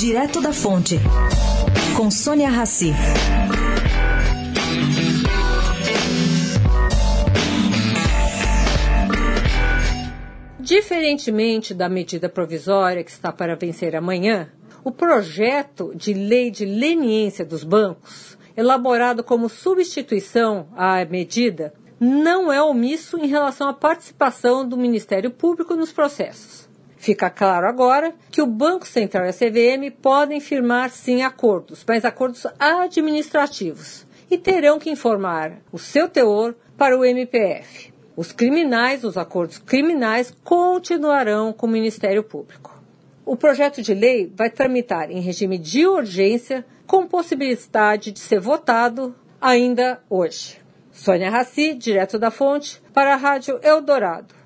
Direto da Fonte, com Sônia Rassi. Diferentemente da medida provisória que está para vencer amanhã, o projeto de lei de leniência dos bancos, elaborado como substituição à medida, não é omisso em relação à participação do Ministério Público nos processos. Fica claro agora que o Banco Central e a CVM podem firmar sim acordos, mas acordos administrativos, e terão que informar o seu teor para o MPF. Os criminais, os acordos criminais, continuarão com o Ministério Público. O projeto de lei vai tramitar em regime de urgência, com possibilidade de ser votado ainda hoje. Sônia Raci, direto da fonte, para a Rádio Eldorado.